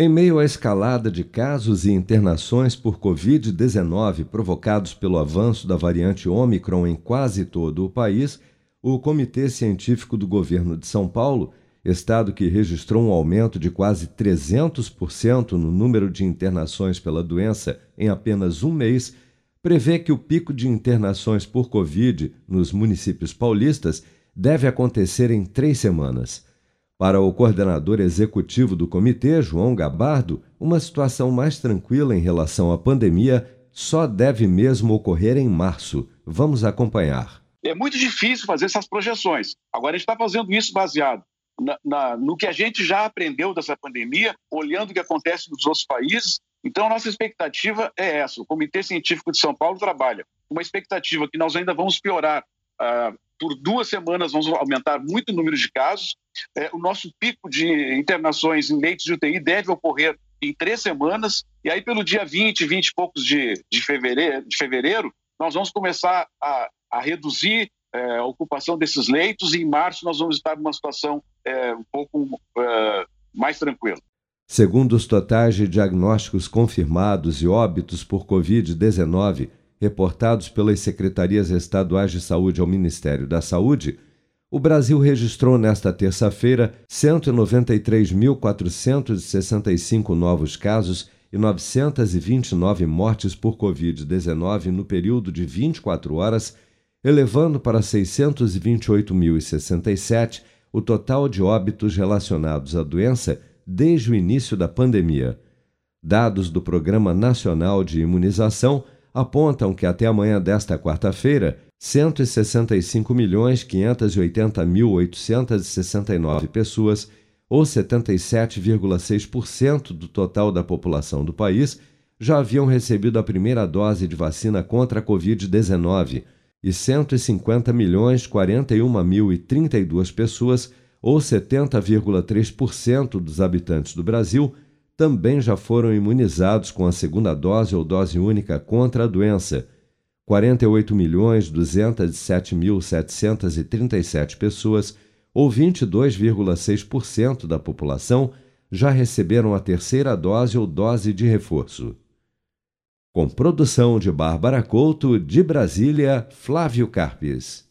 Em meio à escalada de casos e internações por Covid-19 provocados pelo avanço da variante Omicron em quase todo o país, o Comitê Científico do Governo de São Paulo, estado que registrou um aumento de quase 300% no número de internações pela doença em apenas um mês, prevê que o pico de internações por Covid nos municípios paulistas deve acontecer em três semanas. Para o coordenador executivo do comitê, João Gabardo, uma situação mais tranquila em relação à pandemia só deve mesmo ocorrer em março. Vamos acompanhar. É muito difícil fazer essas projeções. Agora, a gente está fazendo isso baseado na, na, no que a gente já aprendeu dessa pandemia, olhando o que acontece nos outros países. Então, a nossa expectativa é essa. O Comitê Científico de São Paulo trabalha uma expectativa que nós ainda vamos piorar uh, por duas semanas vamos aumentar muito o número de casos. É, o nosso pico de internações em leitos de UTI deve ocorrer em três semanas. E aí, pelo dia 20, 20 e poucos de, de, fevereiro, de fevereiro, nós vamos começar a, a reduzir é, a ocupação desses leitos. E em março, nós vamos estar numa situação é, um pouco é, mais tranquila. Segundo os totais de diagnósticos confirmados e óbitos por Covid-19, reportados pelas secretarias estaduais de saúde ao Ministério da Saúde, o Brasil registrou nesta terça-feira 193.465 novos casos e 929 mortes por Covid-19 no período de 24 horas, elevando para 628.067 o total de óbitos relacionados à doença desde o início da pandemia. Dados do Programa Nacional de Imunização apontam que até amanhã desta quarta-feira, 165.580.869 pessoas, ou 77,6% do total da população do país, já haviam recebido a primeira dose de vacina contra a Covid-19 e 150.041.032 pessoas, ou 70,3% dos habitantes do Brasil, também já foram imunizados com a segunda dose ou dose única contra a doença. 48.207.737 pessoas, ou 22,6% da população, já receberam a terceira dose ou dose de reforço. Com produção de Bárbara Couto, de Brasília, Flávio Carpes.